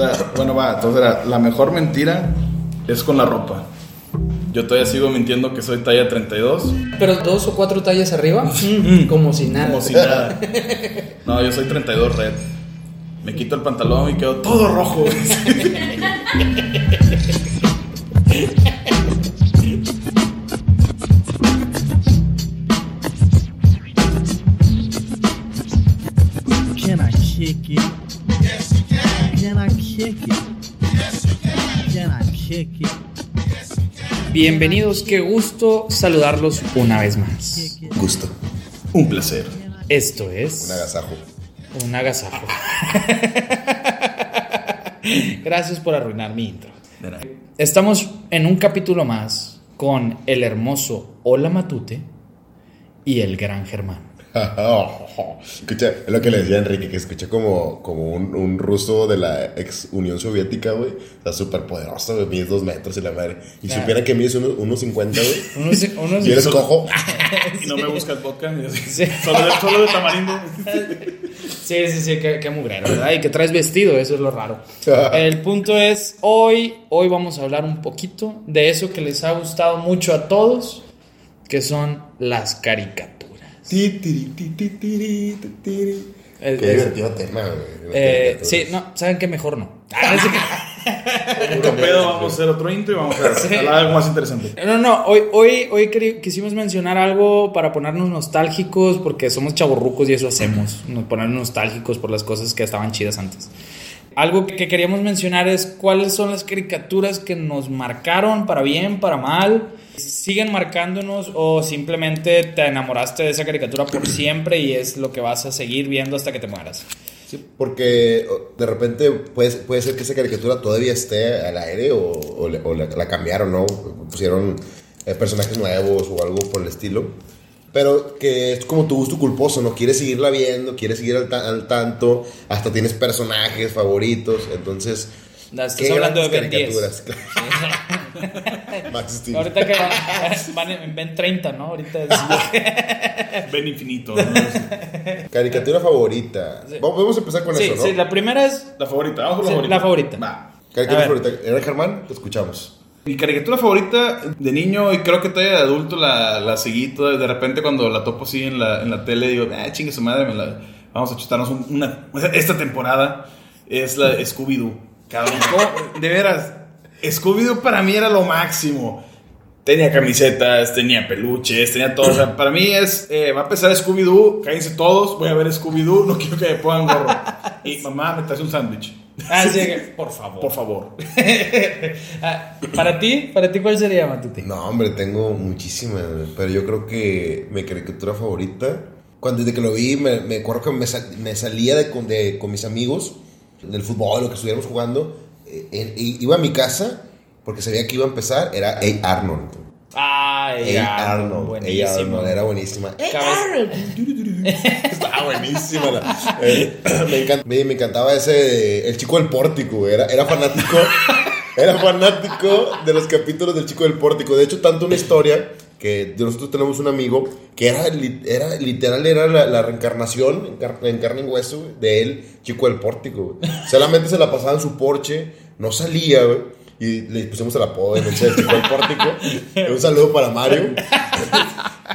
La, bueno, va, entonces la, la mejor mentira es con la ropa. Yo todavía sigo mintiendo que soy talla 32. Pero dos o cuatro tallas arriba, como si nada. Como si nada. No, yo soy 32 red. Me quito el pantalón y quedo todo rojo. Bienvenidos, qué gusto saludarlos una vez más. Gusto. Un placer. Esto es Un agasajo. un agasajo. Gracias por arruinar mi intro. Estamos en un capítulo más con el hermoso Hola Matute y el gran Germán. Escucha, es lo que le decía a Enrique, que escuché como, como un, un ruso de la ex Unión Soviética, güey. Está súper poderoso, güey. Mide dos metros y la madre. Y Claro. supiera que mides uno- unos 50, güey. Unos, unos- Y eres cojo. Y no me buscas boca. Sí. Solo, de, solo de tamarindo. Sí, sí, sí, qué, qué mugrero, ¿verdad? Y que traes vestido, eso es lo raro. El punto es, hoy, hoy vamos a hablar un poquito de eso que les ha gustado mucho a todos, que son las caricaturas. Ti, tiri, ti, ti, tiri, ti, tiri. Es- Qué es- divertido tema, güey. Eh, sí, no, ¿saben qué? Mejor no. Ah, Otro pedo, vamos a hacer otro intro y vamos a Sí. de algo más interesante. No, no, hoy, hoy, hoy quisimos mencionar algo para ponernos nostálgicos, porque somos chavorrucos y eso hacemos, nos ponernos nostálgicos por las cosas que estaban chidas antes. Algo que queríamos mencionar es cuáles son las caricaturas que nos marcaron para bien, para mal, siguen marcándonos o simplemente te enamoraste de esa caricatura por siempre y es lo que vas a seguir viendo hasta que te mueras. Sí, porque de repente puede, puede ser que esa caricatura todavía esté al aire o, o le- o la, la cambiaron, ¿no? Pusieron eh, personajes nuevos o algo por el estilo. Pero que es como tu gusto culposo, ¿no? Quieres seguirla viendo, quieres seguir al, ta- al tanto, hasta tienes personajes favoritos, entonces... No, estás qué hablando de Ben 10. caricaturas. Max Steel. Ahorita que van, van en, ven 30, ¿no? Ahorita es- Ven infinito. ¿no? Caricatura favorita. Vamos, vamos a empezar con Sí, eso, ¿no? sí, la primera es La favorita, vamos con la Sí, favorita. la favorita. Va. Caricatura favorita. ¿Era Germán? Te escuchamos. Mi caricatura favorita de niño y creo que todavía de adulto la, la seguí toda- de repente cuando la topo así en la, en la tele digo, ah, chingue su madre, me la- vamos a chutarnos un- una, esta temporada es la Scooby-Doo. Cabrón, de veras, Scooby-Doo para mí era lo máximo. Tenía camisetas, tenía peluches, tenía todo. O sea, para mí es, eh, va a empezar Scooby-Doo, cállense todos, voy a ver Scooby-Doo, no quiero que me pongan gorro. Y mamá, me traes un sándwich. Ah, sí, que- por favor. Por favor. Ah, para ti, para ti, ¿cuál sería, Matute? No, hombre, tengo muchísimas, pero yo creo que mi caricatura favorita, cuando desde que lo vi, me, me acuerdo que me, sa- me salía de, con, de- con mis amigos del fútbol, lo que estuviéramos jugando, eh, eh, iba a mi casa porque sabía que iba a empezar, era A. Arnold. Ay, A. Arnold, buenísimo. A. Arnold, era buenísima. Estaba buenísima. la- eh, me, encant- me- me encantaba ese, el chico del pórtico, era, era fanático. Era fanático de los capítulos del chico del pórtico. De hecho, tanto una historia que nosotros tenemos un amigo que era, li- era literal, era la, la reencarnación en, car- en carne y hueso güey, de él, chico del pórtico. güey. Solamente se la pasaba en su porche, no salía, güey. Y le pusimos el apodo de noche del pórtico. Un saludo para Mario.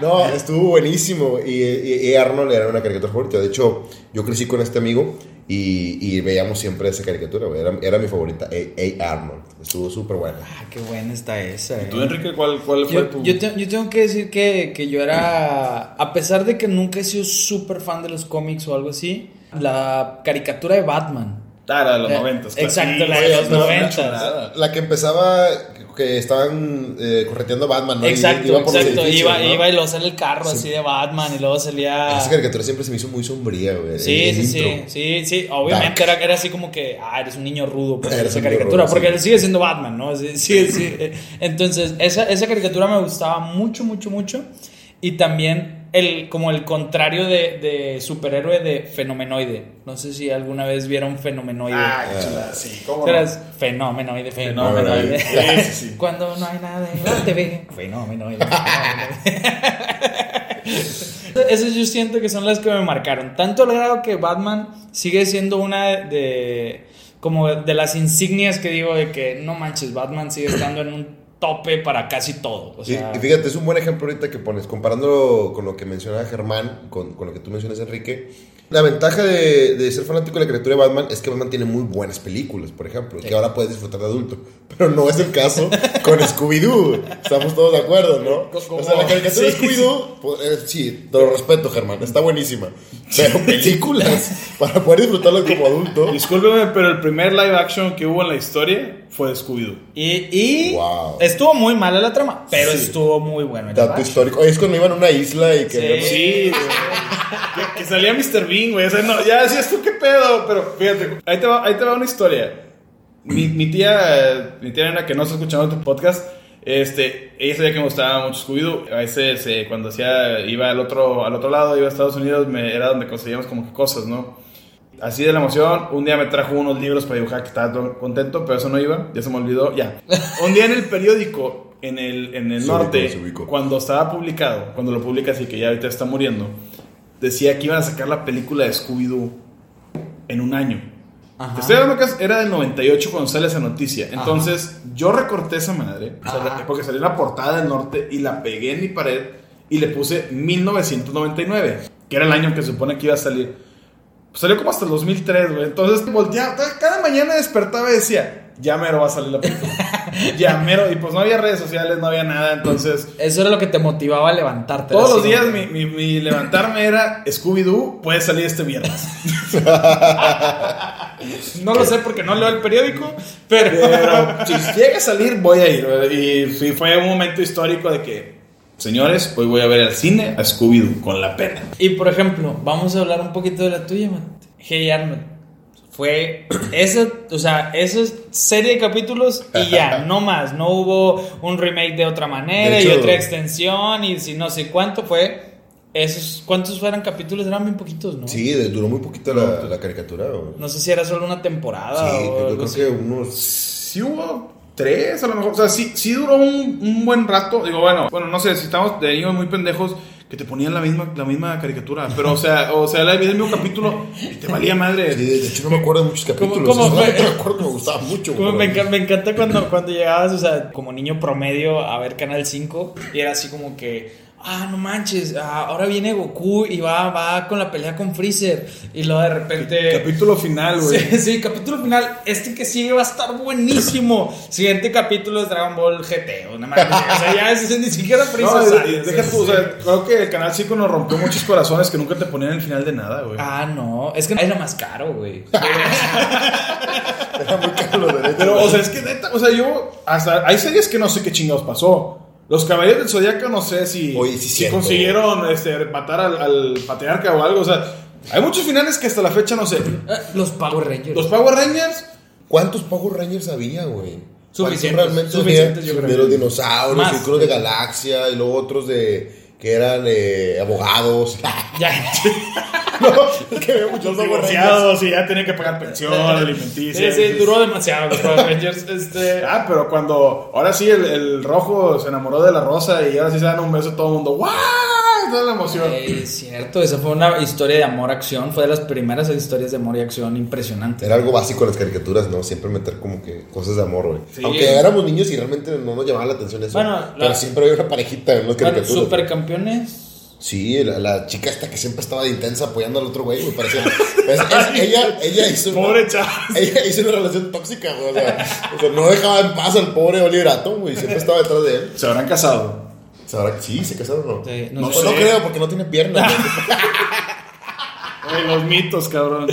No, estuvo buenísimo. Y, y- y Arnold era una caricatura favorita. De hecho, yo crecí con este amigo y, y veíamos siempre esa caricatura. Era, era mi favorita, A. A. Arnold. Estuvo súper buena. Ah, qué buena está esa. eh. ¿Tú, Enrique, cuál, cuál fue Yo, tu...? yo, te- yo tengo que decir que, que yo era, a pesar de que nunca he sido súper fan de los cómics o algo así, la caricatura de Batman. Ah, la de los Eh, noventas. exacto, Sí, la de los noventas. La que empezaba, que estaban eh, correteando a Batman, ¿no? Y Exacto, iba por los exacto. edificios, Iba, ¿no? iba y luego sale el carro así de Batman y luego salía... Esa caricatura siempre se me hizo muy sombría, güey. Sí, sí, sí, sí, sí, obviamente era, era así como que, ah, eres un niño rudo por Eres esa caricatura, rudo, porque sí. él sigue siendo Batman, ¿no? Sí, sí, sí. Entonces, esa, esa caricatura me gustaba mucho, mucho, mucho, y también el, como el contrario de, de superhéroe de Fenomenoide. No sé si alguna vez vieron Fenomenoide. Ay, chulada, sí, cómo no. Fenomenoide, fenomenoide. Fenomenoide. Sí, sí, sí. Cuando no hay nada en la TV, fenomenoide. fenomenoide. Esas yo siento que son las que me marcaron. Tanto al grado que Batman sigue siendo una de. como de las insignias que digo de que no manches, Batman sigue estando en un tope para casi todo. O Y- sea, y, fíjate, es un buen ejemplo ahorita que pones, comparándolo con lo que mencionaba Germán, con, con lo que tú mencionas, Enrique. La ventaja de, de ser fanático de la criatura de Batman es que Batman tiene muy buenas películas, por ejemplo, que ahora puedes disfrutar de adulto. Pero no es el caso con Scooby-Doo. Estamos todos de acuerdo, ¿no? Co- O sea, la caricatura de sí, Scooby-Doo, pues, eh, sí, te lo respeto, Germán, está buenísima. Pero películas, para poder disfrutarlas como adulto. Discúlpeme, pero el primer live action que hubo en la historia fue de Scooby-Doo. y y Wow. estuvo muy mala la trama, pero Sí. estuvo muy bueno. el Dato histórico. Oye, es cuando iban a una isla y que. Sí. Que, que salía Mr. Bean, güey. O sea, no, ya decías tú qué pedo. Pero fíjate, ahí te va, ahí te va una historia. Mi, mi tía, mi tía Ana, que no está escuchando tu podcast, este, ella sabía que me gustaba mucho Scooby-Doo. A veces, eh, cuando hacía, iba al otro, al otro lado, iba a Estados Unidos, me, era donde conseguíamos como que cosas, ¿no? Así de la emoción, un día me trajo unos libros para dibujar que estaba todo contento, pero eso no iba, ya se me olvidó, ya. Un día en el periódico, en el, en el norte, cuando estaba publicado, cuando lo publicas y que ya ahorita está muriendo, decía que iban a sacar la película de Scooby-Doo en un año. Ajá. Te estoy hablando que era del 98 cuando sale esa noticia. Entonces, yo recorté esa madre, o sea, porque salió la portada del norte y la pegué en mi pared y le puse 1999, que era el año que se supone que iba a salir. Pues salió como hasta el 2003, güey. Entonces, volteaba, cada mañana despertaba y decía, ya mero va a salir la película. ya mero. Y pues no había redes sociales, no había nada. Entonces, Eso era lo que te motivaba a levantarte. todos los días mi, mi- mi levantarme era Scooby-Doo, puede salir este viernes. No lo sé porque no leo el periódico, pero... Pero si llega a salir, voy a ir. Y fue un momento histórico de que, señores, hoy voy a ver al cine a Scooby-Doo con la pena. Y por ejemplo, vamos a hablar un poquito de la tuya, man. Hey Arnold. Fue esa, o sea, esa serie de capítulos y ya, no más. No hubo un remake de otra manera De y otra extensión y si no sé cuánto fue. Esos, ¿cuántos fueron capítulos? Eran bien poquitos, ¿no? Sí, duró muy poquito la, la caricatura. No sé si era solo una temporada Sí, o yo creo así. que unos. Sí hubo tres, a lo mejor. O sea, sí, sí duró un, un buen rato. Digo, bueno, bueno, no sé, si estamos de niños muy pendejos que te ponían la misma, la misma caricatura. Pero, o sea, o sea, el mismo capítulo y te valía madre. Sí, de hecho, no me acuerdo de muchos capítulos. cómo fue? Solamente me acuerdo me gustaba mucho. Como me, me encanta cuando, cuando llegabas, o sea, como niño promedio a ver Canal 5 y era así como que, ah, no manches, ah, ahora viene Goku y va, va con la pelea con Freezer y luego de repente... Capítulo final, güey. Sí, sí, capítulo final. Este que sigue va a estar buenísimo. Siguiente capítulo es Dragon Ball GT. O, nada más, o sea, ya es, ni siquiera Freezer No, sale, deja tú, o sea, creo que el Canal 5 nos rompió muchos corazones que nunca te ponían el final de nada, güey. Ah, no. Es que era más caro, güey. Era muy caro los derechos. Pero, o sea, es que neta, o sea, yo, hasta, hay series que no sé qué chingados pasó. Los Caballeros del Zodiaco no sé si, Oye, sí, si consiguieron este, matar al, al patriarca o algo, o sea, hay muchos finales que hasta la fecha no sé. Eh, Los Power Rangers. Los Power Rangers, ¿Cuántos Power Rangers había, güey? Suficientes, ¿Cuántos realmente suficientes, yo creo. De los dinosaurios, Más. y creo de Galaxia, y luego otros de que eran eh, abogados. Ya. no, es que había muchos los divorciados y ya tenían que pagar pensión Sí, alimenticia. sí, duró demasiado los Power Rangers. Este. Ah, pero cuando ahora sí el, el rojo se enamoró de la rosa y ahora sí se dan un beso todo el mundo. ¡Wow! Toda la emoción. Es cierto, esa fue una historia de amor-acción. Fue de las primeras historias de amor y acción impresionantes. Era algo básico en las caricaturas, ¿no? Siempre meter como que cosas de amor, güey. Sí. Aunque éramos niños y realmente no nos llamaba la atención eso. Bueno, la- pero siempre había una parejita en las Bueno, caricaturas. supercampeones. Sí, la, la chica esta que siempre estaba de intensa apoyando al otro güey, me parecía. Es- es- ella, ella hizo. una- Pobre chavo. Ella hizo una relación tóxica, güey. O sea, o sea, no dejaba en paz al pobre Oliver Atom, güey. Siempre estaba detrás de él. Se habrán casado. ¿Sabrá? Sí, se casaron o no. Sí, no no sé. no sé. creo, porque no tiene piernas. los mitos, cabrón.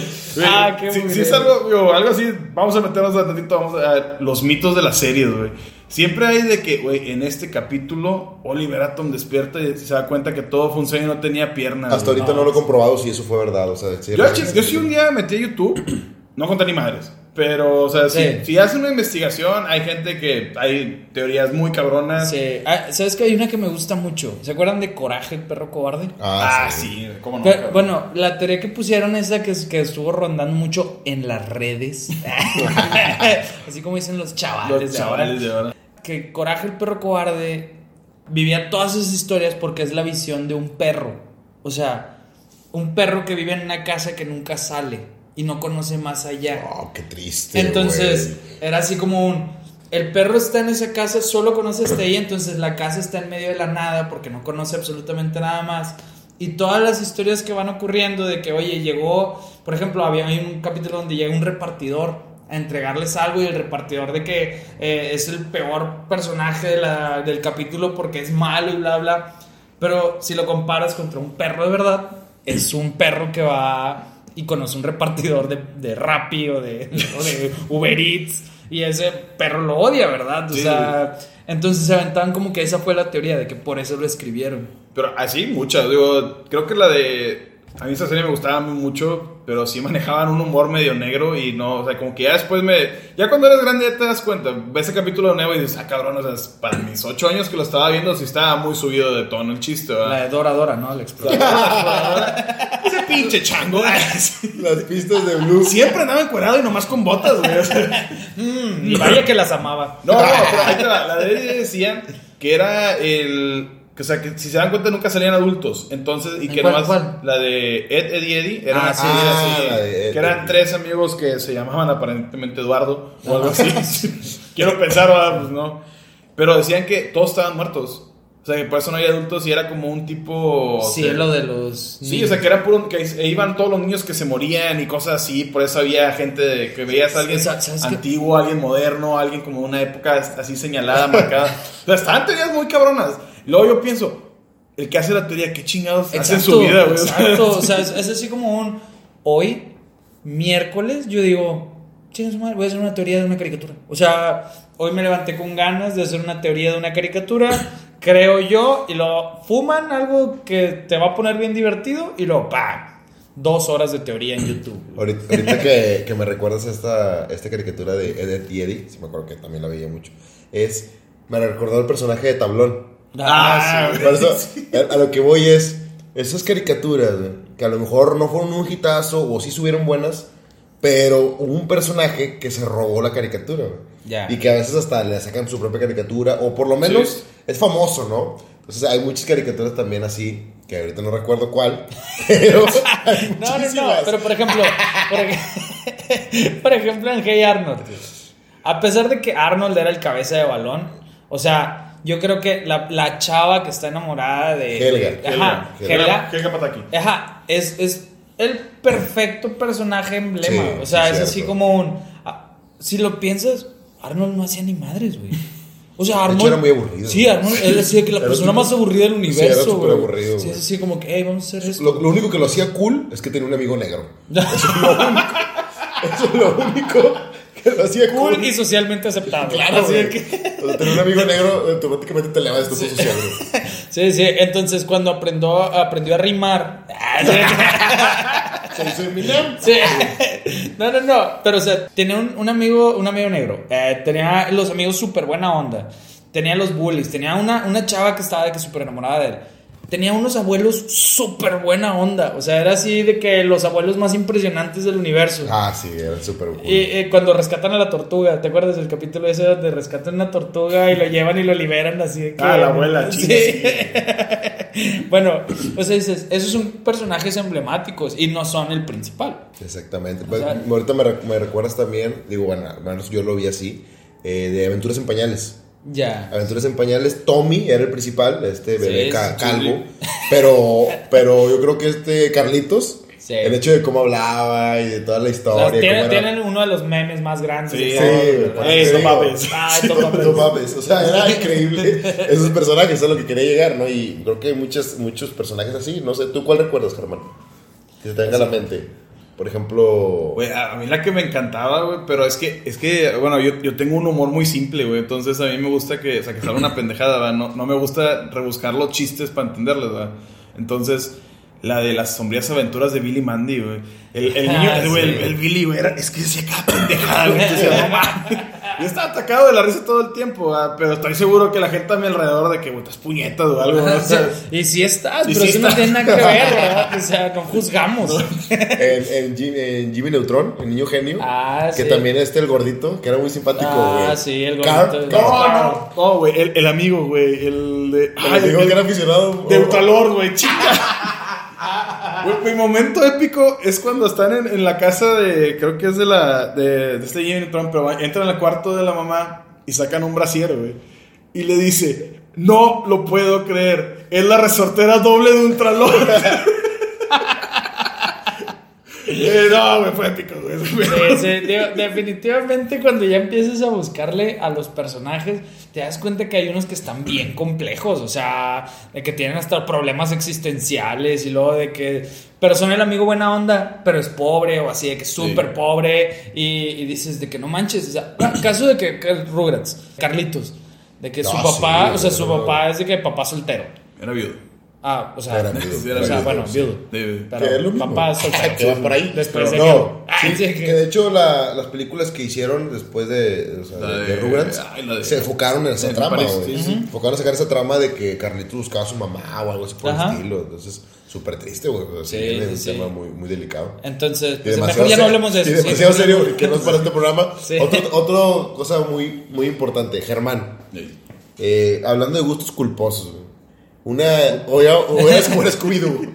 Ah, qué si, si es algo, digo, algo así, vamos a meternos un tantito, vamos a los mitos de las series, güey. Siempre hay de que, güey, en este capítulo, Oliver Atom despierta y se da cuenta que todo sueño y no tenía piernas. Hasta ahorita no lo he comprobado si eso fue verdad. O sea, sí, Yo, yo sí un día metí a YouTube, no conté ni madres, pero, o sea, si, Sí. si haces una investigación, hay gente que, hay teorías muy cabronas. Sí. Ah, ¿Sabes que hay una que me gusta mucho? ¿Se acuerdan de Coraje, el perro cobarde? Ah, Ah, sí, sí. cómo no. Pero, bueno, la teoría que pusieron es la que, que estuvo rondando mucho en las redes. Así como dicen los chavales, Los de ahora. de ahora. Que Coraje el perro cobarde vivía todas esas historias porque es la visión de un perro. O sea, un perro que vive en una casa que nunca sale. Y no conoce más allá. Oh, qué triste. Entonces, güey. era así como un. El perro está en esa casa, solo conoce hasta ahí, entonces la casa está en medio de la nada porque no conoce absolutamente nada más. Y todas las historias que van ocurriendo de que, oye, llegó, por ejemplo, había hay un capítulo donde llega un repartidor a entregarles algo y el repartidor de que eh, es el peor personaje de la- del capítulo porque es malo y bla, bla. Pero si lo comparas contra un perro de verdad, es un perro que va y conoce un repartidor de, de Rappi o de, o de Uber Eats y ese perro lo odia, ¿verdad? O Sí. sea, entonces se aventaban como que esa fue la teoría de que por eso lo escribieron. Pero así, muchas. Digo, creo que la de. A mí esa serie me gustaba mucho, pero sí manejaban un humor medio negro y no, o sea, como que ya después me. Ya cuando eres grande ya te das cuenta. Ves ese capítulo nuevo y dices, ah, cabrón, o sea, para mis ocho años que lo estaba viendo, sí estaba muy subido de tono el chiste, La ¿verdad? de Dora Dora, ¿no? La exploradora. Ese pinche chango. Las pistas de Blue. Siempre andaba encuerado y nomás con botas, güey. o sea. y vaya que las amaba. No, no, pero ahí te va. La de decían que era el. Que, o sea, que si se dan cuenta nunca salían adultos. Entonces, y ¿En que cuál, nomás. cuál? La de Ed, Eddie, Eddie. Era Ah, una sí. serie Ah, así. de Ed, que eran tres amigos que se llamaban aparentemente Eduardo o algo así. Quiero pensar, pues no. Pero decían que todos estaban muertos. O sea, que por eso no hay adultos y era como un tipo. Cielo de los. Sí, o sea, que era puro. que iban todos los niños que se morían y cosas así. Por eso había gente de, que veías a alguien antiguo, alguien moderno, alguien como de una época así señalada, marcada. O sea, estaban teorías muy cabronas. Luego yo pienso, el que hace la teoría, ¿qué chingados hace en su vida, güey? Exacto, o sea, es, es así como un. Hoy, miércoles, yo digo, chingas madre, voy a hacer una teoría de una caricatura. O sea, hoy me levanté con ganas de hacer una teoría de una caricatura, creo yo, y lo fuman algo que te va a poner bien divertido, y luego, ¡pam! Dos horas de teoría en YouTube. Ahorita, ahorita que, que me recuerdas esta, esta caricatura de Ed, Ed y Eddie, si me acuerdo que también la veía mucho, es, me recordó el personaje de Tablón. Ah, sí. Por eso, a, a lo que voy es, esas caricaturas, güey, que a lo mejor no fueron un hitazo o sí subieron buenas, pero hubo un personaje que se robó la caricatura, güey. Y que a veces hasta le sacan su propia caricatura, o por lo menos Sí. es famoso, ¿no? Entonces hay muchas caricaturas también así, que ahorita no recuerdo cuál, pero No, no, no, pero por ejemplo, por, ej- por ejemplo en Hey Arnold, a pesar de que Arnold era el cabeza de balón, o sea, yo creo que la, la chava que está enamorada de... Helga, de- ajá, Helga, Helga, Helga Pataki. ajá, es, es el perfecto personaje emblema, Sí, o sea, sí, es así como un... ah, Si lo piensas, Arnold no hacía ni madres, güey. O sea, Arnold... hecho, era muy aburrido. Sí, Arnold era así que la persona tipo- más aburrida del Sí, universo, era súper aburrido, Sí, así como que, hey, vamos a hacer esto. Lo, lo único que lo hacía cool es que tenía un amigo negro. Eso es lo único, eso es lo único que lo hacía cool. cool y socialmente aceptable. Claro, Así güey. que- O sea, tener un amigo negro automáticamente te eleva de estatus social, güey. sí, sí. Entonces, cuando aprendió, aprendió a rimar. Se. Sí. No, no, no. Pero, o sea, tenía un, un amigo, un amigo negro. Eh, tenía los amigos súper buena onda. Tenía los bullies. Tenía una, una chava que estaba de que súper enamorada de él. Tenía unos abuelos súper buena onda. O sea, era así de que los abuelos más impresionantes del universo. Ah, sí, era súper cool. Y eh, cuando rescatan a la tortuga, ¿te acuerdas del capítulo ese donde rescatan una tortuga y lo llevan y lo liberan así de que... Ah, la abuela, Sí. chinga, bueno, o sea, dices, esos son personajes emblemáticos y no son el principal. Exactamente. Pues, sea- ahorita me, re- me recuerdas también, digo, bueno, al menos yo lo vi así, eh, de Aventuras en Pañales. Ya. Aventuras en Pañales, Tommy era el principal, este bebé Sí, ca- sí, calvo. Pero, pero yo creo que este Carlitos, Sí. el hecho de cómo hablaba y de toda la O historia. sea, tienen, uno de los memes más grandes. Sí, Sí, no digo. mames. Ay, no mames. No mames, o sea, era increíble esos personajes, eso es lo que quería llegar, ¿no? Y creo que hay muchos, muchos personajes así, no sé, ¿tú cuál recuerdas, Germán? Que se te venga a la mente. Por ejemplo, Güey, a mí la que me encantaba, güey, pero es que, es que, bueno, yo, yo tengo un humor muy simple, güey, entonces a mí me gusta que, o sea, que salga una pendejada, ¿verdad? No, no me gusta rebuscar los chistes para entenderles, ¿verdad? Entonces, la de las sombrías aventuras de Billy Mandy, güey. El, el niño, Ah, güey, el, sí. el Billy, güey, era, es que decía cada pendejada, güey, Yo estaba atacado de la risa todo el tiempo, ¿verdad? pero estoy seguro que la gente a mi alrededor de que, güey, estás puñetas o algo, ¿no? O sea, Y sí estás, Y pero sí eso no tiene nada que ver, ¿verdad? O sea, no juzgamos. en, en Jim- en Jimmy Neutron, el niño genio, Ah, que sí. también este, el gordito, que era muy simpático, Ah, güey. sí, el gordito. No, no, no, güey, el, el amigo, güey, el de... El amigo que era aficionado. De Ultralord, güey, chica. Güey, Mi momento épico es cuando están en, en la casa de, creo que es de la, de, de este Jimmy Trump, pero entran al cuarto de la mamá y sacan un brasier, güey. Y le dice, no lo puedo creer, es la resortera doble de Ultralor. Eh, no, güey, fue épico, güey. Sí, sí, digo, definitivamente cuando ya empiezas a buscarle a los personajes, te das cuenta que hay unos que están bien complejos, o sea, de que tienen hasta problemas existenciales y luego de que, pero son el amigo buena onda, pero es pobre o así, de que es súper pobre y, y dices de que no manches, o sea, caso de que, que Rugrats, Carlitos, de que su Ah, papá, sí, o sea, su papá es de que papá soltero. Era viudo. Ah, o sea, Era viudo, o era sea, viudo, bueno, sí. viudo. Sí. Pero Que es lo mismo. papá soltero. Que va por ahí. Después de no, que- Ay, que... que- de hecho la- las películas que hicieron después de, o sea, de, de- Rugrats ay, la de- se enfocaron en esa en trama, París, güey. sí, Se enfocaron a sacar esa trama de que Carlitos buscaba a su mamá o algo así por Ajá. el estilo. Entonces, súper triste, güey. O sea, sí, sí, un sí. tema muy, muy delicado. Entonces, pues, mejor ya no hablemos de eso. sí. demasiado serio, que no es para este programa. Sí. Otro, cosa muy, muy importante, Germán. Sí. Eh, hablando de gustos culposos, güey. Una. O, ya- o eres como el Scooby-Doo.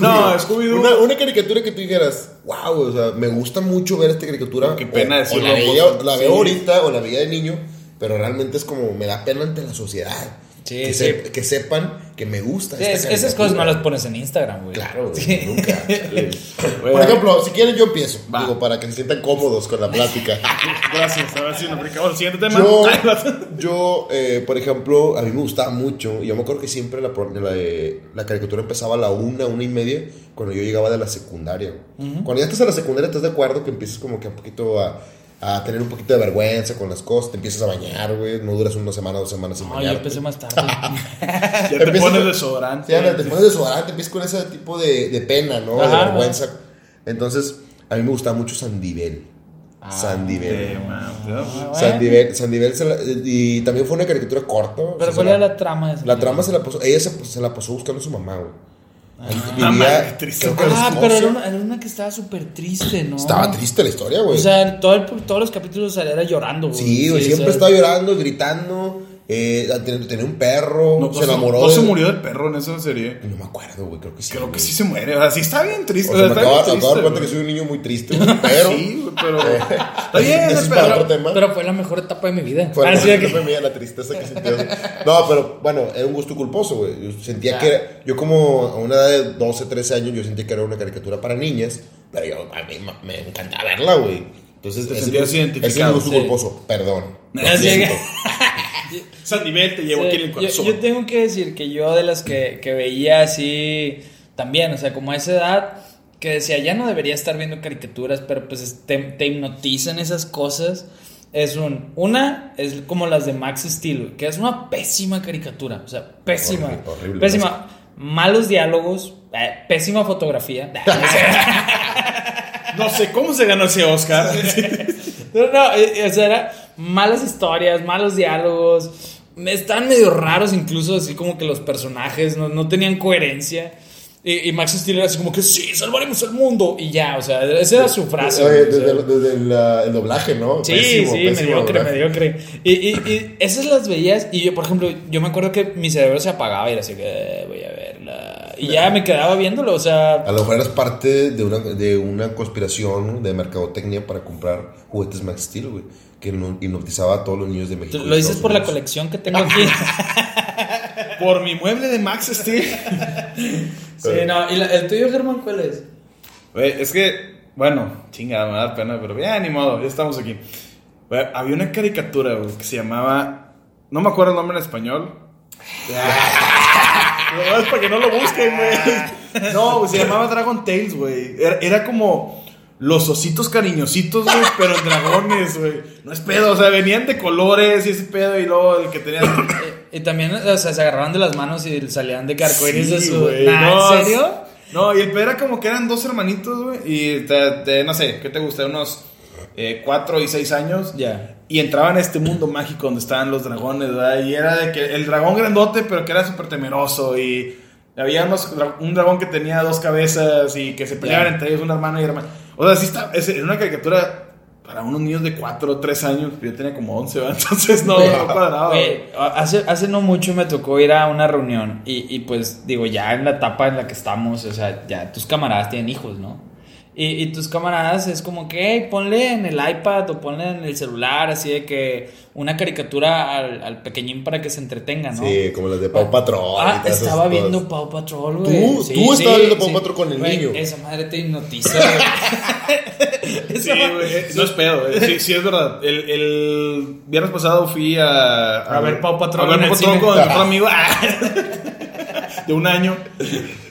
No, Scooby-Doo. Una, una caricatura que tú dijeras, wow, o sea, me gusta mucho ver esta caricatura. Qué pena decirlo, la, veía- pues, la sí. veo ahorita o la veía de niño, pero realmente es como, me da pena ante la sociedad. Sí, que, sí. que sepan que me gusta. Sí, esta es- esas cosas no las pones en Instagram, güey. Claro, güey, Sí. nunca. Por ejemplo, si quieren, yo empiezo. Va. Digo, para que se sientan cómodos con la plática. Gracias, ahora sí, nos brincamos al siguiente tema. Yo, yo eh, por ejemplo, a mí me gustaba mucho. y Yo me acuerdo que siempre la, la caricatura empezaba a la una, una y media, cuando yo llegaba de la secundaria. Cuando ya estás en la secundaria, estás de acuerdo que empiezas como que un poquito a, a tener un poquito de vergüenza con las cosas, te empiezas a bañar, güey. No duras una semana, dos semanas sin No, yo bañarte. empecé más tarde. Ya te Empiezas pones desodorante. Sí, anda, te pones desodorante, empiezas con ese tipo de, de pena, ¿no? Ajá. De vergüenza. Entonces, a mí me gustaba mucho Sandivel. Ah, Sandivel. Sandivel, Sandivel se la- y también fue una caricatura corta. o sea, Pero se ¿cuál la- era la trama de esa La trama se la pasó, ella se, se la pasó buscando a su mamá, güey. Ah, qué triste. Ah, pero era una, era una que estaba súper triste, ¿no? Estaba triste la historia, güey. O sea, todo el- todos los capítulos era llorando, güey. sí, güey, siempre o sea, estaba llorando, gritando. Eh, ten- tenía un perro, No, se enamoró No de... se murió del perro en esa serie. No me acuerdo, güey, creo que sí. Creo que sí se muere. O sea, sí está bien triste. O sea, me está acabo, bien acabo de dar cuenta que soy un niño muy triste, güey, pero... Sí, güey, pero. Está bien, es pero- para otro tema. Pero fue la mejor etapa de mi vida. Fue de mía la tristeza que sentía. No, pero bueno, era un gusto culposo, güey. Yo sentía que era- yo como a una edad de 12, 13 años, yo sentía que era una caricatura para niñas, pero yo, a mí me encantaba verla, güey. Entonces, Te ese sentías ese es identificado, gusto sí. culposo, perdón. Lo siento. Sandivel te llevo Sí, aquí en el yo, corazón. yo tengo que decir que yo de las que, que veía así también, o sea, como a esa edad, que decía, ya no debería estar viendo caricaturas, pero pues es- te, te hipnotizan esas cosas. Es un. Una es como las de Max Steel, que es una pésima caricatura. O sea, pésima. Horrible, horrible, pésima. Malos diálogos, eh, pésima fotografía. No sé cómo se ganó ese Oscar. No, no, eh, o sea, era malas historias, malos diálogos. Estaban medio raros incluso, así como que los personajes no, no tenían coherencia. Y, y Max Steel era así como que sí, salvaremos el mundo. Y ya, o sea, esa era su frase. Oye, sea. desde, el- desde el, el doblaje, ¿no? Sí, Pésimo, sí, pésimo mediocre, doblaje. mediocre. Y, y, y esas las veías y yo, por ejemplo, yo me acuerdo que mi cerebro se apagaba y era así que "Eh, voy a verla. Y ya me quedaba viéndolo, o sea... A lo mejor eras parte de una, de una conspiración de mercadotecnia para comprar juguetes Max Steel, güey. Que no- hipnotizaba a todos los niños de México. Lo dices por la colección que tengo aquí. Por mi mueble de Max Steel. sí, no. ¿Y la- el tuyo, Germán, cuál es? Güey, es que, bueno, chingada, me da pena, pero ya ni modo, ya estamos aquí. Güey, había una caricatura, güey, que se llamaba. No me acuerdo el nombre en español. No, es para que no lo busquen, güey. No, güey, se llamaba Dragon Tales, güey. Era, era como los ositos cariñositos, güey, pero en dragones, güey. No es pedo, o sea, venían de colores y ese pedo, y luego el que tenía. Y también, o sea, se agarraban de las manos y salían de carcoiris de Sí, su. güey, Nah, no, ¿En serio? No, y el pedo era como que eran dos hermanitos, güey. Y te, te- no sé, ¿qué te gusta? Unos eh, cuatro y seis años. Ya. Y entraban a este mundo mágico donde estaban los dragones, ¿verdad? Y era de que el dragón grandote, pero que era súper temeroso. Y había unos- un dragón que tenía dos cabezas y que se peleaban entre ellos, un hermano y hermano. O sea, sí está, es, una caricatura para unos niños de 4 o 3 años, yo tenía como 11, ¿va? entonces no, no cuadraba. Güey, hace, hace no mucho me tocó ir a una reunión y, y pues digo, ya en la etapa en la que estamos, o sea, ya tus camaradas tienen hijos, ¿no? Y, y tus camaradas es como que, hey, ponle en el iPad o ponle en el celular, así de que una caricatura al, al pequeñín para que se entretenga, ¿no? Sí, como las de Pau Patrol. Ah, estaba cosas. viendo Pau Patrol, güey. ¿Tú? ¿Tú estabas viendo Paw Patrol con el niño? Esa madre te hipnotiza, güey. Sí, güey, no es pedo. Sí, sí, es verdad. El, el viernes pasado fui a... A ver Paw Patrol A ver el Patrol con mejor amigo. De un año.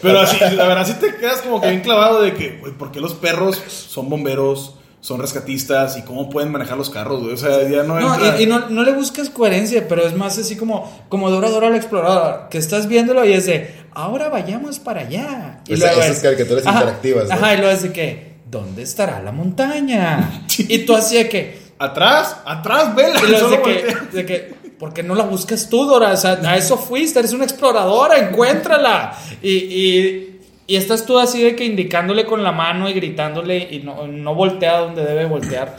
Pero así, la verdad, sí te quedas como que bien clavado de que, güey, ¿por qué los perros son bomberos, son rescatistas y cómo pueden manejar los carros, güey? O sea, ya no No, entra- y, y no, no le buscas coherencia, pero es más así como, como Dora Dora la exploradora, que estás viéndolo y es de, ahora vayamos para allá. Y Esa- luego esas es- caricaturas Ajá, interactivas, ¿no? Ajá, y luego es de que, ¿dónde estará la montaña? y tú así de que, Atrás, atrás, vela. y luego de que, de que, ¿por qué no la buscas tú, Dora? O sea, a eso fuiste, eres una exploradora, encuéntrala. Y, y, y estás tú así de que indicándole con la mano y gritándole y no, no voltea donde debe voltear.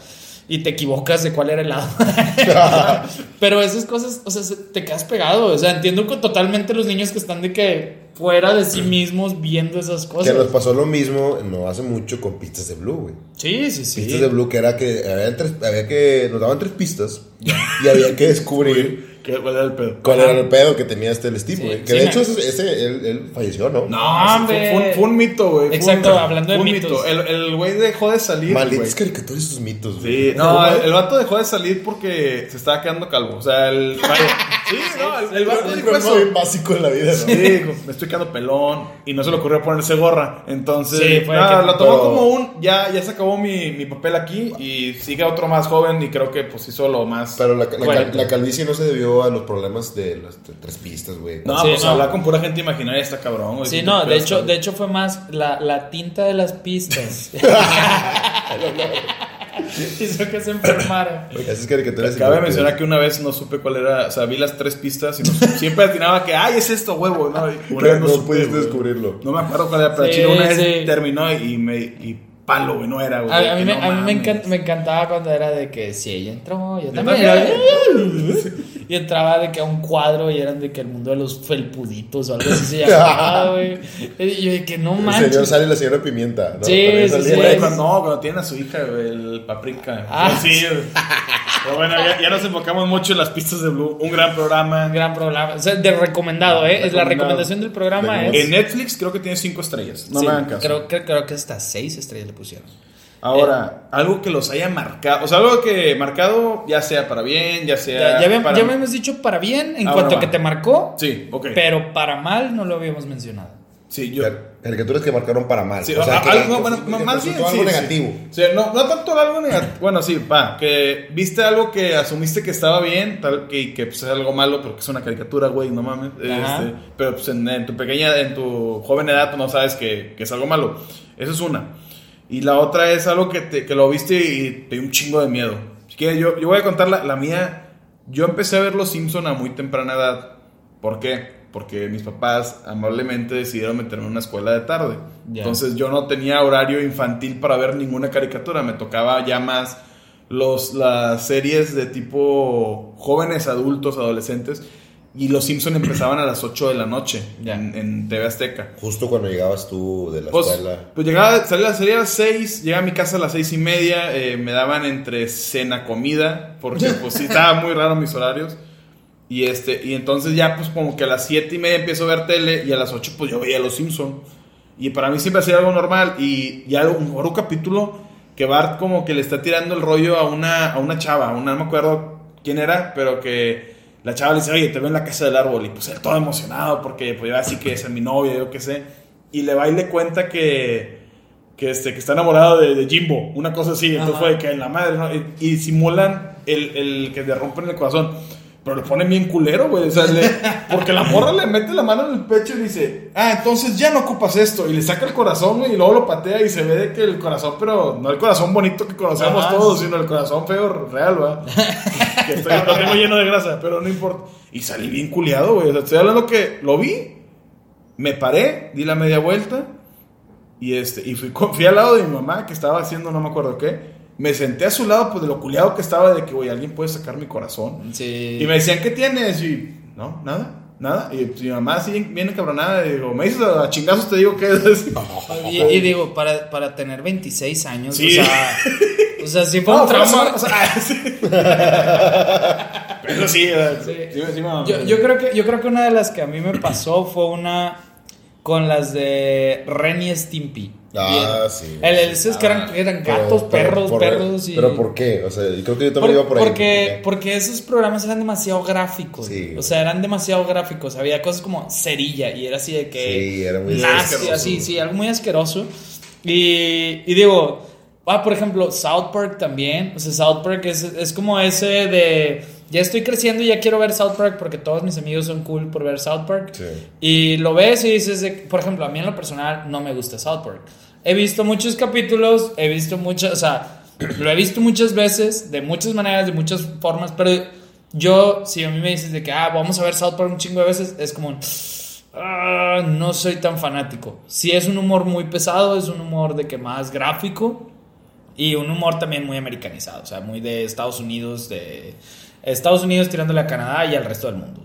Y te equivocas de cuál era el lado. Pero esas cosas, o sea, se- te quedas pegado. O sea, entiendo que totalmente los niños que están de que fuera de sí mismos viendo esas Que cosas. nos pasó lo mismo no hace mucho con pistas de Blue, güey. Sí, sí, sí. Pistas de Blue que era que había, tres, había que nos daban tres pistas y había que descubrir ¿Qué- ¿Cuál era el pedo? cuál era el pedo que tenía este el Steve, Sí, güey. Que sí, de hecho ese, ese- él, él falleció, ¿no? No, sí, hombre. fue, fue un, fue un mito, güey. Exacto, un- hablando de fue un mitos. mito. El el güey dejó de salir, Malditas caricaturas y sus mitos, güey. Sí, no, el, el vato dejó de salir porque se estaba quedando calvo. O sea, el. sí, no, el, el vato Es dijo eso. bien básico en la vida, ¿no? Sí, dijo, me estoy quedando pelón y no se le ocurrió ponerse gorra. Entonces, Sí, fue nada, que- lo tomó pero- como un. Ya, ya se acabó mi, mi papel aquí y sigue otro más joven y creo que pues hizo lo más. Pero la, la, correcto. la calvicie no se debió a los problemas de las t- tres pistas, güey. No, Sí, pues no. hablar con pura gente imaginaria está cabrón. güey. Sí, no, de hecho, de hecho fue más la, la tinta de las pistas. Hizo que se enfermara. Esas caricaturas. Cabe mencionar que una vez no supe cuál era, o sea, vi las tres pistas y no supe- siempre atinaba que, ay, es esto, huevo, ¿no? Una vez no supe, pudiste descubrirlo. No me acuerdo cuál era, pero Sí, chile una vez sí. terminó y me y palo, güey, no era, güey. A, a mí, me, no a mí me, encantaba cuando era de que si ella entró, yo también. también. Y entraba de que a un cuadro y eran de que el mundo de los felpuditos o algo así se llamaba, güey. Y yo de que no El manches. señor sale y la señora Pimienta, ¿no? Sí, sí, sí. No, cuando tiene a su hija, güey, el paprika. Ah. Sí. Pero bueno, ya, ya nos enfocamos mucho en las pistas de Blue. Un gran programa. Un gran programa. O sea, de recomendado, ¿eh? Es la recomendación del programa De es. En Netflix creo que tiene cinco estrellas. No Sí, me hagan caso. Creo, que- creo que hasta seis estrellas le pusieron. Ahora, algo que los haya marcado. O sea, algo que marcado, ya sea para bien, ya sea. Ya, ya, habíamos- para- ya habíamos dicho para bien en Ahora cuanto a que te marcó, Sí, ok. pero para mal no lo habíamos mencionado. Sí, yo. Car- Caricaturas que marcaron para mal. Sí, o sea, a- que, algo, que- bueno, que más bien algo sí, negativo. Sí, no, no tanto algo negativo. Bueno, sí, va. Que viste algo que asumiste que estaba bien, tal que, que pues, es algo malo, porque es una caricatura, güey, no mames. Este, pero pues en, en tu pequeña, en tu joven edad, tú no sabes que, que es algo malo. Eso es una. Y la otra es algo que, te, que lo viste y te dio un chingo de miedo. Así que yo, yo voy a contar la, la mía. Yo empecé a ver Los Simpson a muy temprana edad. ¿Por qué? Porque mis papás amablemente decidieron meterme en una escuela de tarde. Entonces yo no tenía horario infantil para ver ninguna caricatura. Me tocaba ya más los, las series de tipo jóvenes, adultos, adolescentes. Y Los Simpson empezaban a las 8 de la noche Ya. en, en TV Azteca. Justo cuando llegabas tú de la Pues, escuela. pues llegaba, salía la serie a las 6, llegaba a mi casa a las 6 y media, eh, me daban entre cena, comida, porque pues sí estaba muy raro mis horarios. Y, este, y entonces ya pues como que a las 7 y media empiezo a ver tele y a las 8 pues yo veía Los Simpson. Y para mí siempre ha sido algo normal. Y ya un, un capítulo que Bart como que le está tirando el rollo a una, a una chava, a una, no me acuerdo quién era, pero que la chava le dice, oye, te veo en la casa del árbol. Y pues él todo emocionado porque pues así que es mi novia, yo qué sé. Y le va y le cuenta que, que, este, que está enamorado de, de Jimbo, una cosa así. Entonces Ajá. fue que en la madre, ¿no? Y, y simulan el, el que le rompen el corazón. Pero le ponen bien culero, güey. O sea, le- porque la morra le mete la mano en el pecho y dice, ah, entonces ya no ocupas esto. Y le saca el corazón, güey, y luego lo patea y se ve de que el corazón, pero no el corazón bonito que conocemos Ajá. todos, sino el corazón feo real, ¿verdad? que estoy, lo tengo lleno de grasa, pero no importa. Y salí bien culiado, güey. O sea, estoy hablando que lo vi, me paré, di la media vuelta y, este, y fui, fui al lado de mi mamá que estaba haciendo no me acuerdo qué. Me senté a su lado, pues de lo culiado que estaba, de que, güey, alguien puede sacar mi corazón. Sí. Y me decían, ¿qué tienes? Y, no, nada, nada. Y pues, mi mamá así, viene cabronada, y digo, me dices a chingazos, te digo que es. Y, y digo, para, para tener 26 años, Sí. o sea, o sea, sí fue No, un trauma. sí. Pero sí, sí, sí, sí, me- Yo, yo creo que, yo creo que una de las que a mí me pasó fue una con las de Ren y Stimpy. Ah, Bien. sí. El, el- esos que eran, eran gatos, Pero- perros, por- perros y... Pero ¿por qué? O sea, yo creo que yo Por- también iba por ahí. porque, porque esos programas eran demasiado gráficos. Sí. O sea, eran demasiado gráficos. Había cosas como cerilla y era así de que. Sí, era muy nasty, asqueroso. así, sí, algo muy asqueroso. Y, y digo, ah, por ejemplo, South Park también. O sea, South Park es, es como ese de. Ya estoy creciendo y ya quiero ver South Park porque todos mis amigos son cool por ver South Park. Sí. Y lo ves y dices, de- por ejemplo, a mí en lo personal no me gusta South Park. He visto muchos capítulos, he visto muchas, o sea, lo he visto muchas veces, de muchas maneras, de muchas formas, pero yo, si a mí me dices de que, ah, vamos a ver South Park un chingo de veces, es como, ah, no soy tan fanático. Si es un humor muy pesado, es un humor de que más gráfico y un humor también muy americanizado, o sea, muy de Estados Unidos, de Estados Unidos tirándole a Canadá y al resto del mundo.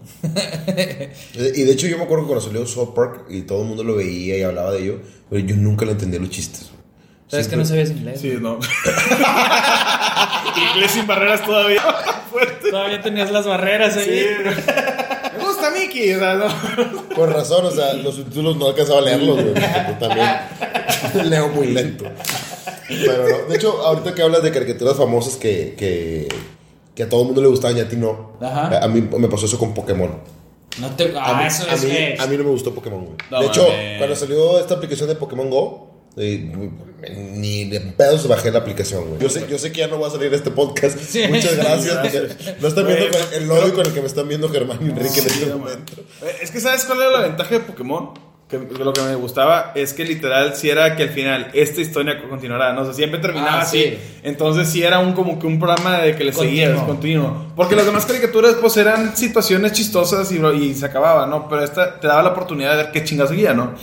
Y de hecho yo me acuerdo que cuando salió South Park y todo el mundo lo veía y hablaba de ello, pero yo nunca le entendía los chistes. ¿Sabes que no sabías inglés? Sí, no. Inglés sin barreras todavía. Fuerte. Todavía tenías las barreras ahí. Sí. Me gusta Mickey, o sea, no. Con razón, o sea, los subtítulos no alcanzaba a leerlos, güey. también leo muy lento. Pero no. De hecho, ahorita que hablas de caricaturas famosas que, que, que a todo el mundo le gustaban y a ti no, Ajá. a mí me pasó eso con Pokémon. No te. A mí, eso a es mí- que. a mí no me gustó Pokémon, güey. No de hecho, cuando salió esta aplicación de Pokémon Go, eh, ni de pedos bajé la aplicación, güey. Yo sé, yo sé que ya no va a salir este podcast. Sí. Muchas gracias. no están viendo el odio con el que me están viendo Germán y Enrique en este momento. Eh, Es que ¿sabes cuál era la ventaja de Pokémon? Que lo que me gustaba es que literal si era que al final esta historia continuará, ¿no? O sea, siempre terminaba Ah, así. sí. Entonces sí era un como que un programa de que le seguías continuo. Porque las demás caricaturas pues eran situaciones chistosas y, y se acababa, ¿no? Pero esta te daba la oportunidad de ver qué chingas seguía, ¿no?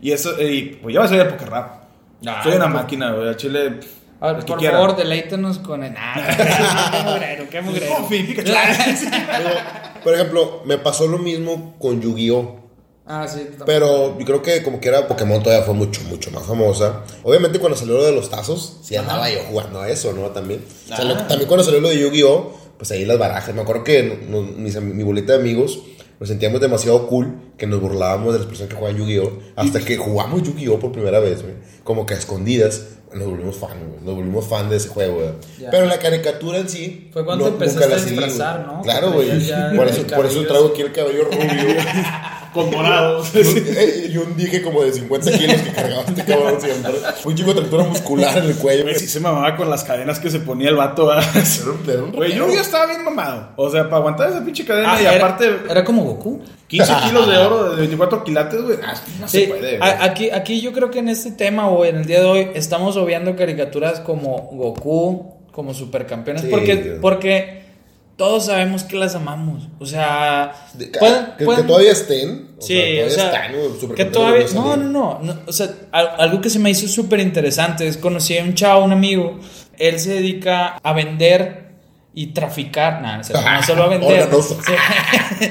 Y eso, y pues ya me soy de Pokerrap. Ah, soy una máquina, güey. A Chile. A ver, por quiera. favor, deleítenos con el. Ah, qué mugrero, qué mugrero. Por ejemplo, me pasó lo mismo con Yu-Gi-Oh! Ah, sí. Pero yo creo que como que era Pokémon todavía fue mucho, mucho más famosa. Obviamente cuando salió lo de los tazos, sí andaba yo jugando a eso, ¿no? También. O sea, lo- también cuando salió lo de Yu-Gi-Oh! Pues ahí las barajas. Me acuerdo que no- no- mis am- mi bolita de amigos nos sentíamos demasiado cool que nos burlábamos de las personas que jugaban Yu-Gi-Oh! Hasta que jugamos Yu-Gi-Oh! por primera vez, güey. Como que a escondidas. Nos volvimos fan, güey. Nos volvimos fan de ese juego, güey. Ya. Pero la caricatura en sí. Fue cuando nunca empezaste la a seguí, disfrazar, ¿no? Claro, güey. Por eso, por eso traigo aquí el cabello rubio. Con morado. Eh, y un dije como de 50 kilos que cargaba este cabrón siempre. Un chico de tractura muscular en el cuello. Güey, sí se mamaba con las cadenas que se ponía el vato. Güey, yo ya estaba bien mamado. O sea, para aguantar esa pinche cadena Ah, y era- aparte Era como Goku. 15 kilos de oro de 24 quilates, güey. ah, no Sí, se puede. güey. aquí, aquí yo creo que en este tema o en el día de hoy estamos obviando caricaturas como Goku, como supercampeones, Sí. porque, porque todos sabemos que las amamos. O sea, De- que, pueden- que- pueden- que todavía estén. O Sí, sea, todavía o sea, están, que todavía, no, no, no, no, o sea, al- algo que se me hizo súper interesante es conocí a un chavo, un amigo, él se dedica a vender y traficar, nada, no solo a vender. Órganos. Sí.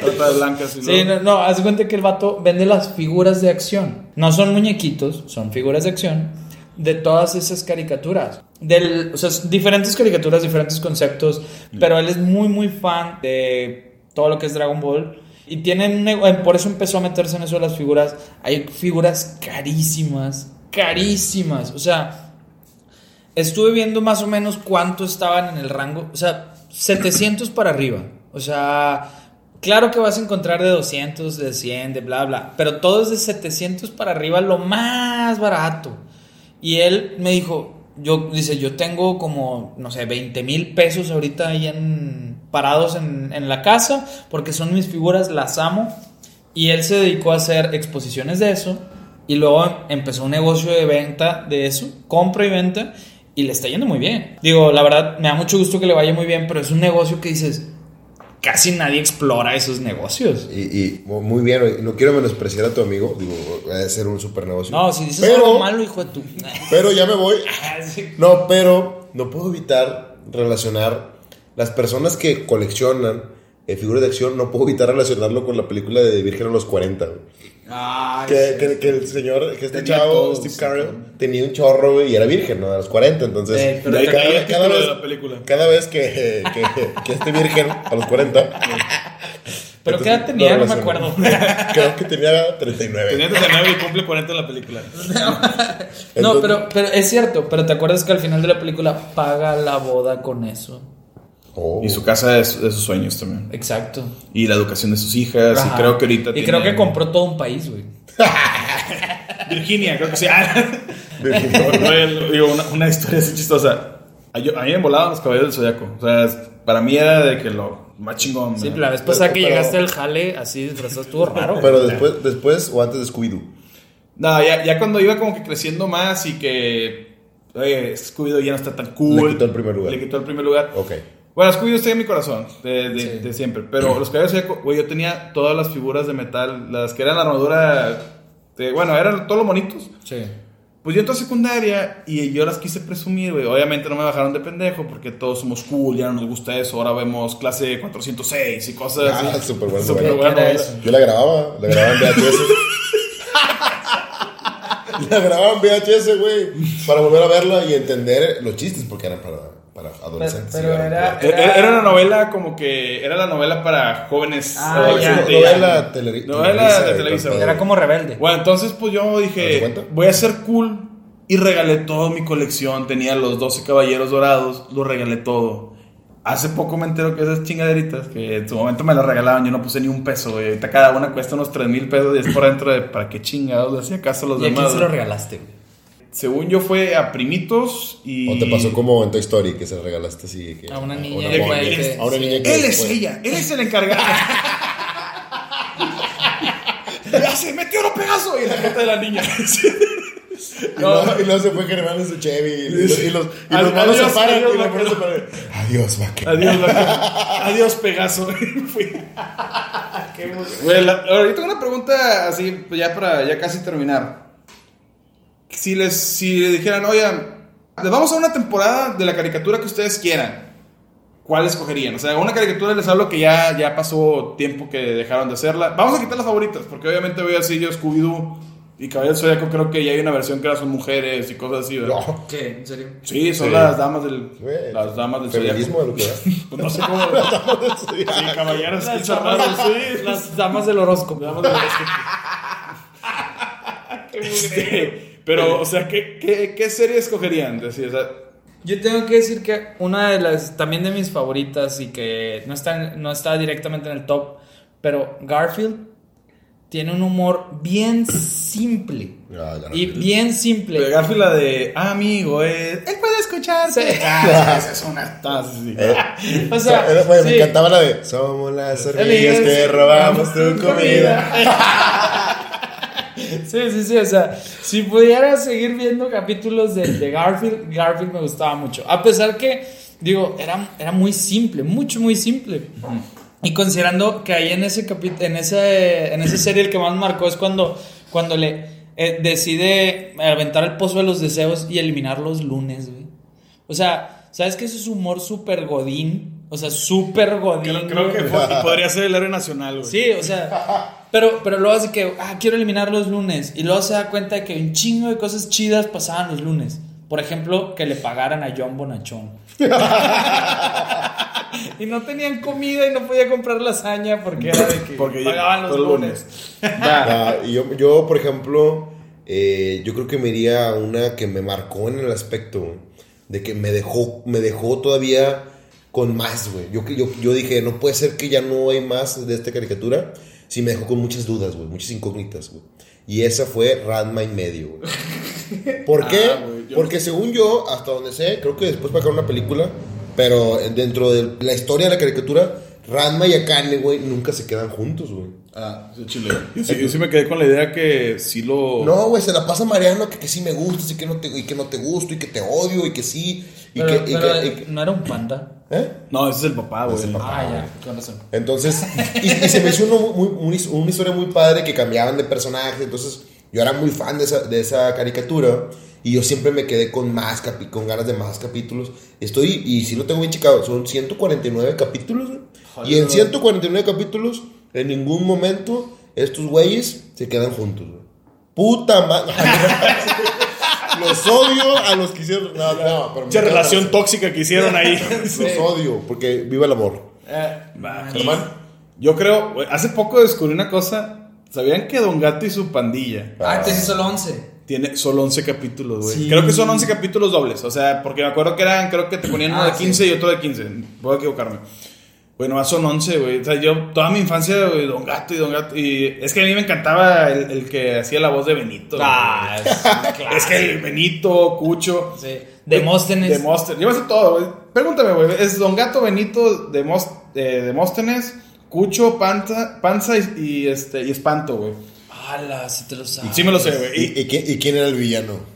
Blancas Sí, no, no, haz de cuenta que el vato vende las figuras de acción. No son muñequitos, son figuras de acción de todas esas caricaturas. Del, o sea, diferentes caricaturas, diferentes conceptos, pero él es muy, muy fan de todo lo que es Dragon Ball. Y tienen, eh, por eso empezó a meterse en eso de las figuras. Hay figuras carísimas, carísimas. O sea, estuve viendo más o menos cuánto estaban en el rango. O sea, 700 para arriba. O sea, claro que vas a encontrar de 200, de 100, de bla, bla. Pero todo es de 700 para arriba, lo más barato. Y él me dijo, yo, dice, yo tengo como, no sé, 20 mil pesos ahorita ahí en, parados en, en la casa, porque son mis figuras, las amo. Y él se dedicó a hacer exposiciones de eso. Y luego empezó un negocio de venta de eso, compra y venta, y le está yendo muy bien. Digo, la verdad, me da mucho gusto que le vaya muy bien, pero es un negocio que dices, casi nadie explora esos negocios. Y, y muy bien. No quiero menospreciar a tu amigo. Digo, va a ser un super negocio. No, si dices pero, algo malo, hijo de tu... Pero ya me voy. Sí. No, pero no puedo evitar relacionar las personas que coleccionan eh, figuras de acción, no puedo evitar relacionarlo con la película de Virgen a los 40. güey. Ay, Que, que, que el señor, que este Tenía chavo, todo, Steve sí, Carell, claro. tenía un chorro, y era virgen, ¿no? A los 40, entonces... Eh, cada- cada título vez-. Cada vez que, que, que esté virgen a los 40. ¿Pero qué edad tenía? lo No me acuerdo. Creo que tenía 39. Tenía 39 y cumple 40 en la película. No, Entonces- pero, pero es cierto, pero te acuerdas que al final de la película paga la boda con eso. Oh. Y su casa de, su- de sus sueños también. Exacto. Y la educación de sus hijas. Ajá. Y creo que ahorita Y tiene- creo que compró todo un país, güey. Virginia, creo que sí. Ah. Digo, una, una historia así chistosa. A, yo- a mí me volaban los caballeros del zodiaco. O sea, es- para mí era de que lo más chingón. Sí, la vez pasada que Pero- llegaste al jale así disfrazado estuvo raro. Pero después, después o antes de Scooby-Doo. No, ya, ya cuando iba como que creciendo más y que. Oye, Scooby-Doo ya no está tan cool. Le quitó el primer lugar. Le quitó el primer lugar. Ok. Bueno, Scooby-Doo está en mi corazón, de, de- Sí. de siempre. Pero los Zodiaco, güey, yo tenía todas las figuras de metal, las que eran la armadura. de- bueno, eran todos los monitos. Sí. Pues yo entré a secundaria y yo las quise presumir, güey. Obviamente no me bajaron de pendejo porque todos somos cool, ya no nos gusta eso. Ahora vemos clase 406 y cosas Ah, así. súper buena Súper novela. buena ¿Qué era novela. eso? Yo la grababa, la grababa en VHS. la grababa en VHS, güey. Para volver a verla y entender los chistes, porque eran para, para adolescentes. Pero- pero sí, era- Era, era una novela como que era la novela para jóvenes. Ah, adolescentes. una novela teleri- Novela televisa, de y Televisa. todo. Era como rebelde. Bueno, entonces pues yo ¿Te dije, voy a ser cool y regalé toda mi colección. Tenía los 12 caballeros dorados, lo regalé todo. Hace poco me entero que esas chingaderitas, que en su momento me las regalaban, yo no puse ni un peso, güey. Ahorita cada una cuesta unos 3 mil pesos y es por dentro de para qué chingados le hacía caso a los ¿Y a quién demás. se lo regalaste, güey? Según yo fue a primitos y... O te pasó como en Toy Story, que se regalaste así. Que, A una niña una que morra. puede que- A una niña que Él es ella, él es el encargado. ya se metió lo pegazo y en la jeta de la niña. Y luego, y luego se fue generando su Chevy. Y, los, y los, y los Adiós, malos se paran. adiós, y los malos se paran. Adiós, vaquero. Adiós, vaquero. Adiós, Pegaso. Fui. Güey, la- ahorita una pregunta así, ya para ya casi terminar. Si les, si le dijeran, oigan, les vamos a una temporada de la caricatura que ustedes quieran, ¿cuál escogerían? O sea, una caricatura les hablo que ya, ya pasó tiempo que dejaron de hacerla. Vamos a quitar las favoritas, porque obviamente voy así yo, Scooby-Doo y Caballero del Zodiaco, creo que ya hay una versión que ahora son mujeres y cosas así, ¿verdad? No. ¿Qué? ¿En serio? Sí, son Sí. las damas del, Güey, las damas del Feminismo de lo que. Pues no sé cómo. Sí, caballeros, Las damas, sí. las damas del horóscopo. Damas del horóscopo. Este, Pero, o sea, ¿qué, qué, qué serie escogerían? Decir, o sea, Yo tengo que decir que una de las, también de mis favoritas y que no está, no está directamente en el top, pero Garfield tiene un humor bien simple. Ah, Garfield. Y bien simple. de Garfield la de amigo, eh, él puede escucharte. Sí. Ah, esa es una. ah, sí, sí. Eh, O sea, era- güey, me sí. encantaba la de Somos las hormigas que que robamos tu robamos tu comida. Sí, sí, sí, o sea, si pudiera seguir viendo capítulos de, de Garfield, Garfield me gustaba mucho. A pesar que, digo, era, era muy simple, mucho, muy simple. Y considerando que ahí en ese en ese, en esa serie el que más marcó es cuando, cuando le eh, decide aventar el pozo de los deseos y eliminar los lunes, güey. O sea, ¿sabes que eso es humor súper godín? O sea, súper godín. Creo, creo que podría ser el héroe nacional, güey. Sí, o sea, pero, pero luego hace que, ah, quiero eliminar los lunes. Y luego se da cuenta de que un chingo de cosas chidas pasaban los lunes. Por ejemplo, que le pagaran a John Bonachón. y no tenían comida y no podía comprar lasaña porque era de que Porque pagaban los lunes. Y yo, yo, por ejemplo, eh, yo creo que me iría a una que me marcó en el aspecto de que me dejó, me dejó todavía con más, güey. Yo, que- yo, yo dije, no puede ser que ya no hay más de esta caricatura. Sí, me dejó con muchas dudas, güey, muchas incógnitas, güey. Y esa fue Ranma y medio, güey. ¿Por qué? Ah, Porque según yo, hasta donde sé, creo que después va a sacar una película, pero dentro de la historia de la caricatura, Ranma y Akane, güey, nunca se quedan juntos, güey. Ah, sí, chile. Yo sí, yo sí me quedé con la idea que sí lo. No, güey, se la pasa mareando que, que sí me gustas y que no te, y que no te gusto y que te odio y que sí. Y Pero, que, y pero, que- y que- no era un panda. ¿eh? No, ese es el papá, güey. Ah, ya, con razón. Entonces, y, y se me hizo uno muy- muy- una historia muy padre que cambiaban de personaje. Entonces, Yo era muy fan de esa, de esa caricatura y yo siempre me quedé con más capi- con ganas de más capítulos. Estoy, y si lo tengo bien checado, son 149 capítulos. güey. Y en 149 capítulos, en ningún momento, estos güeyes se quedan juntos. güey. Puta madre. los odio a los que hicieron. No, no, pero Mucha relación tóxica que hicieron ahí. Los odio, porque viva el amor. Va, Germán. Yo creo, hace poco descubrí una cosa. ¿Sabían que Don Gato y su pandilla Ah, te hice solo 11. tiene solo 11 capítulos, güey? Sí. Creo que son 11 capítulos dobles. O sea, porque me acuerdo que eran, creo que te ponían uno Ah, de 15 y otro de 15. Puedo equivocarme. Bueno, son 11, güey. O sea, yo toda mi infancia, güey, Don Gato y Don Gato. Y es que a mí me encantaba el, el que hacía la voz de Benito. Ah, es, Es que el Benito, Cucho. Sí. Demóstenes. Demóstenes. Yo me sé todo, güey. Pregúntame, güey. Es Don Gato, Benito, eh, Demóstenes, Cucho, Panza, Panza y, y, este, y Espanto, güey. Ala, si te lo sabes. Sí me lo sé, güey. ¿Y, Y y quién era el villano?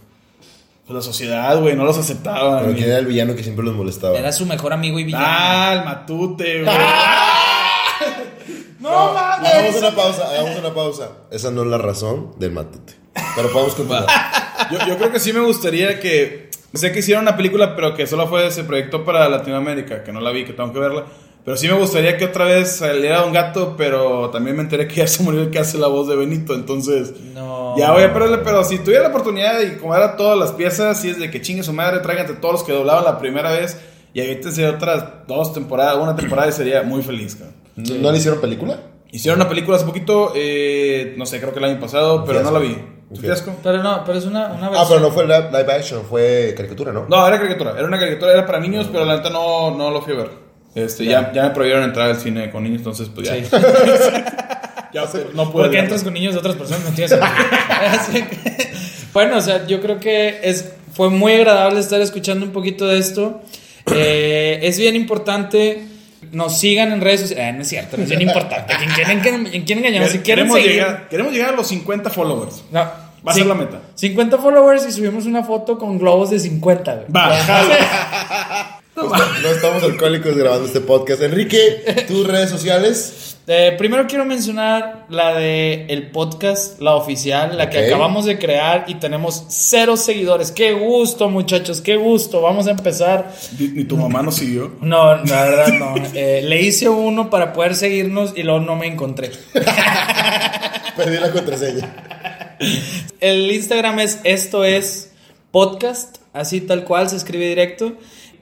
Pues, la sociedad, güey, no los aceptaba. Pero. ¿Quién era el villano que siempre los molestaba? Era su mejor amigo y villano. Ah, el matute, güey. no Hagamos una pausa, hagamos una pausa. Esa no es la razón del matute. Pero podemos continuar. Yo, yo creo que sí me gustaría que. Sé que hicieron una película, pero que solo fue ese proyecto para Latinoamérica, que no la vi, que tengo que verla. Pero sí me gustaría que otra vez saliera un gato, pero también me enteré que ya se murió el que hace la voz de Benito, entonces. No. Ya voy a perderle, pero si tuviera la oportunidad y como era todas las piezas, si es de que chingue su madre, tráigate todos los que doblaban la primera vez y avítense otras dos temporadas, una temporada y sería muy feliz, cabrón. ¿No, no le hicieron película? Hicieron una película hace poquito, eh, no sé, creo que el año pasado, pero no la vi. Un ¿Un fiasco? Pero no, pero es una, una Ah, pero no fue live, live action, fue caricatura, ¿no? No, era caricatura, era una caricatura, era para niños, pero la neta no, no lo fui a ver. Este, ya. Ya, me prohibieron entrar al cine con niños, entonces pues ya. Sí. ya no puedo. ¿Por qué entras con niños de otras personas? No tiene sentido. Así que- bueno, o sea, yo creo que es, fue muy agradable estar escuchando un poquito de esto. Eh, es bien importante. Nos sigan en redes sociales. Eh, no es cierto, no es bien importante. ¿Quién quieren, engañamos? Si quieren queremos, seguir. llegar, queremos llegar a los 50 followers. No, Va a ser la meta. 50 followers y subimos una foto con globos de 50. güey. Va. No, no estamos alcohólicos grabando este podcast. Enrique, tus redes sociales. Eh, primero quiero mencionar la de el podcast, la oficial, la que acabamos de crear y tenemos cero seguidores. Qué gusto, muchachos, qué gusto. Vamos a empezar. Ni, ni tu mamá nos siguió. No, la verdad no. Eh, le hice uno para poder seguirnos y luego no me encontré. Perdí la contraseña. El Instagram es esto es podcast, así tal cual se escribe directo.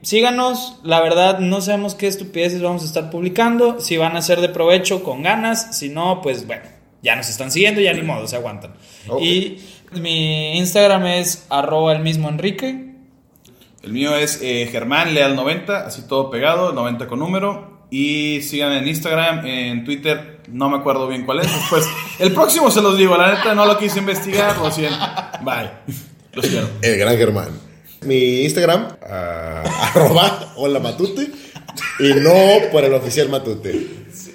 Síganos, la verdad no sabemos qué estupideces vamos a estar publicando, si van a ser de provecho con ganas, si no, pues bueno, ya nos están siguiendo, ya ni modo, se aguantan. Y mi Instagram es arroba el mismo Enrique. El mío es eh, Germán Leal 90, así todo pegado, 90 con número. Y sigan en Instagram, en Twitter, no me acuerdo bien cuál es. Después, el próximo se los digo, la neta no lo quise investigar, lo siento. Bye. Los quiero. El gran Germán. Mi Instagram, ah, arroba hola matute. Y no por el oficial matute.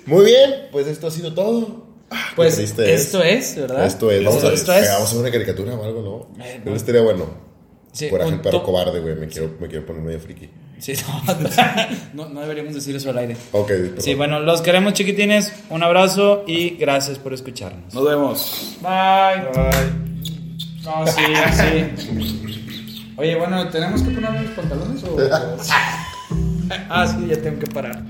Muy bien, pues esto ha sido todo. Ah, qué Pues esto es, ¿verdad? Esto es. Vamos a Esto es. Vamos a hacer una caricatura o algo, ¿no? Eh, estaría bueno. Sí, el un perro cobarde, güey. Me quiero, me quiero poner medio friki. Sí, no, no, no deberíamos decir eso al aire. Ok, perdón. Sí, bueno, los queremos chiquitines. Un abrazo y gracias por escucharnos. Nos vemos. Bye. No, sí, sí. Oye, bueno, ¿tenemos que poner los pantalones o...? ah, sí, ya tengo que parar.